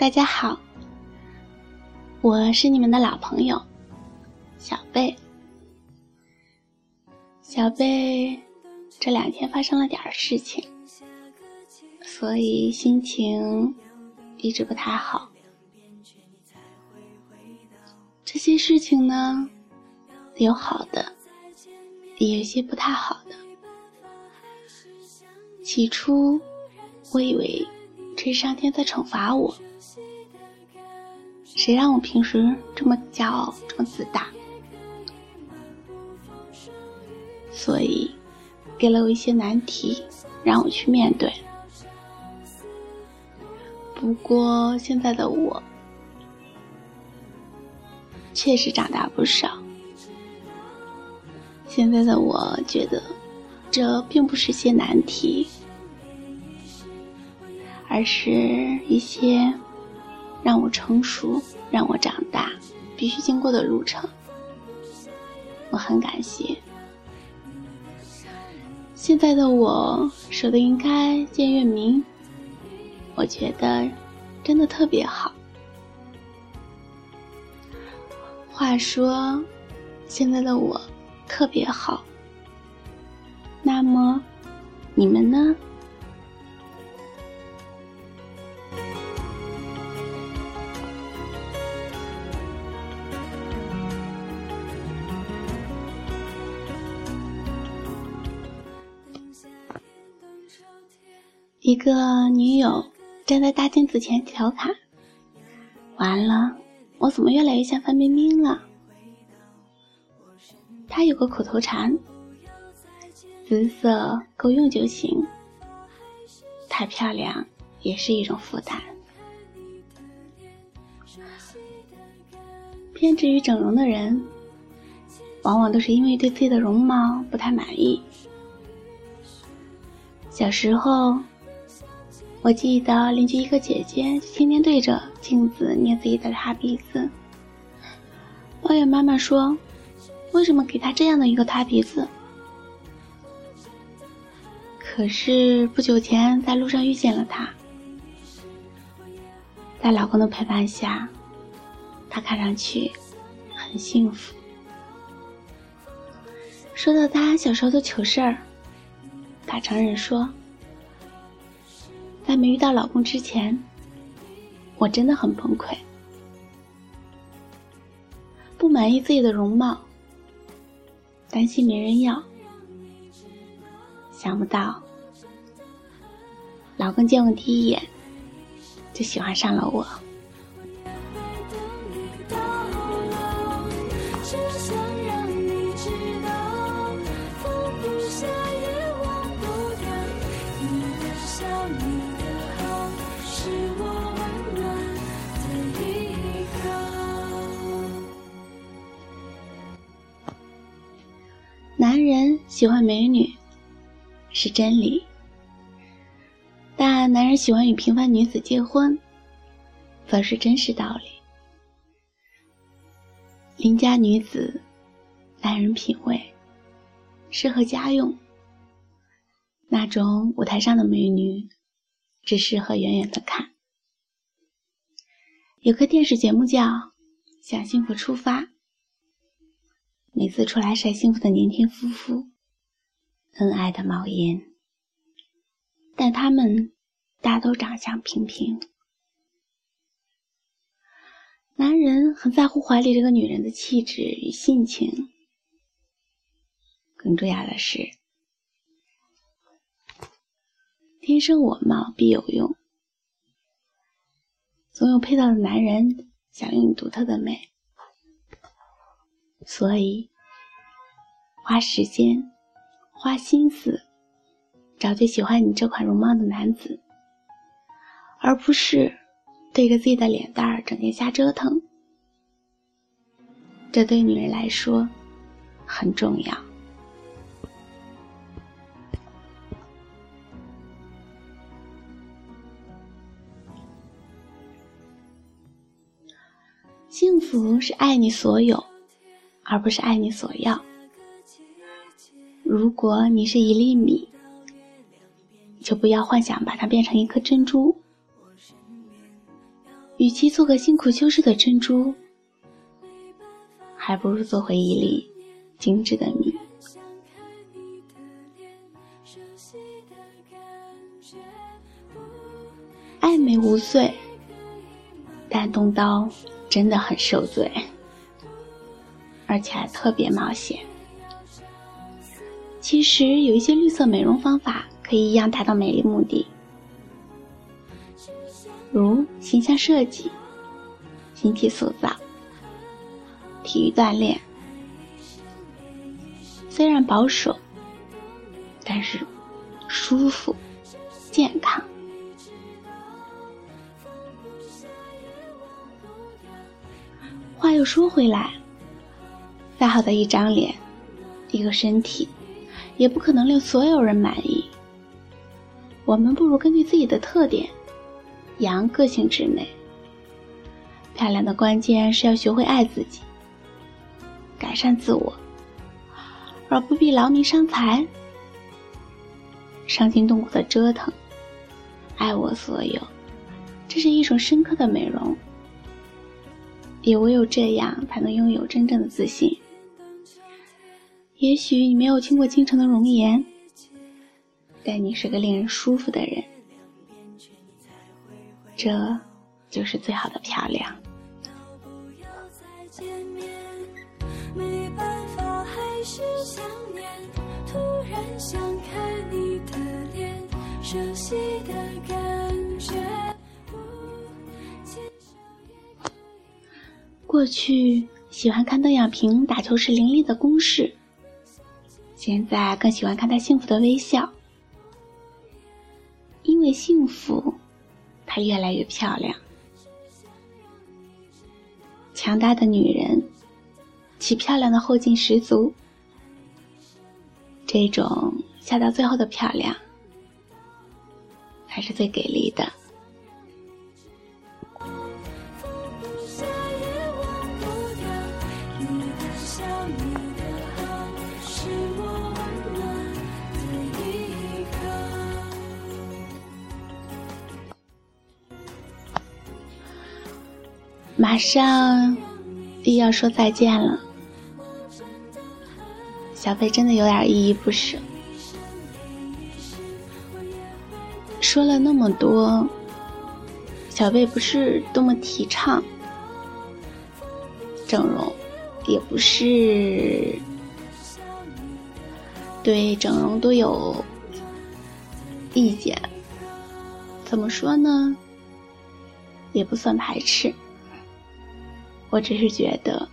大家好，我是你们的老朋友小贝。小贝这两天发生了点事情，所以心情一直不太好。这些事情呢，有好的，也有些不太好的。起初，我以为这是上天在惩罚我。谁让我平时这么骄傲，这么自大？所以，给了我一些难题，让我去面对。不过，现在的我确实长大不少。现在的我觉得，这并不是些难题，而是一些。让我成熟，让我长大，必须经过的路程，我很感谢。现在的我舍得云开见月明，我觉得真的特别好。话说，现在的我特别好，那么你们呢？一个女友站在大镜子前调侃：“完了，我怎么越来越像范冰冰了？”她有个口头禅：“姿色够用就行，太漂亮也是一种负担。”偏执于整容的人，往往都是因为对自己的容貌不太满意。小时候。我记得邻居一个姐姐天天对着镜子捏自己的塌鼻子，抱怨妈妈说：“为什么给她这样的一个塌鼻子？”可是不久前在路上遇见了她，在老公的陪伴下，她看上去很幸福。说到她小时候的糗事儿，她承认说。在没遇到老公之前，我真的很崩溃，不满意自己的容貌，担心没人要。想不到，老公见我第一眼就喜欢上了我。喜欢美女是真理，但男人喜欢与平凡女子结婚，则是真实道理。邻家女子，男人品味适合家用，那种舞台上的美女，只适合远远的看。有个电视节目叫《向幸福出发》。每次出来晒幸福的年轻夫妇，恩爱的冒烟，但他们大都长相平平。男人很在乎怀里这个女人的气质与性情，更重要的是，天生我貌必有用，总有配套的男人想用你独特的美。所以，花时间、花心思找最喜欢你这款容貌的男子，而不是对着自己的脸蛋儿整天瞎折腾。这对女人来说很重要。幸福是爱你所有。而不是爱你所要。如果你是一粒米，就不要幻想把它变成一颗珍珠。与其做个辛苦修饰的珍珠，还不如做回一粒精致的米。爱美无罪，但动刀真的很受罪，而且还特别冒险。其实有一些绿色美容方法可以一样达到美丽目的。如形象设计、形体塑造、体育锻炼，虽然保守，但是舒服、健康。话又说回来，再好的一张脸、一个身体，也不可能令所有人满意。我们不如根据自己的特点。扬个性之美，漂亮的关键是要学会爱自己，改善自我，而不必劳民伤财、伤筋动骨的折腾。爱我所有，这是一种深刻的美容，也唯有这样才能拥有真正的自信。也许你没有听过倾城的容颜，但你是个令人舒服的人。这就是最好的漂亮。过去喜欢看邓亚萍打球时凌厉的攻势，现在更喜欢看她幸福的微笑，因为幸福。她越来越漂亮，强大的女人，其漂亮的后劲十足。这种笑到最后的漂亮，才是最给力的。马上又要说再见了，小贝真的有点依依不舍。说了那么多，小贝不是多么提倡整容，也不是对整容都有意见。怎么说呢？也不算排斥。我只是觉得，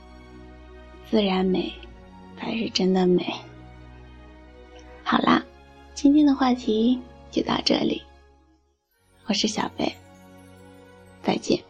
自然美才是真的美。好啦，今天的话题就到这里。我是小贝，再见。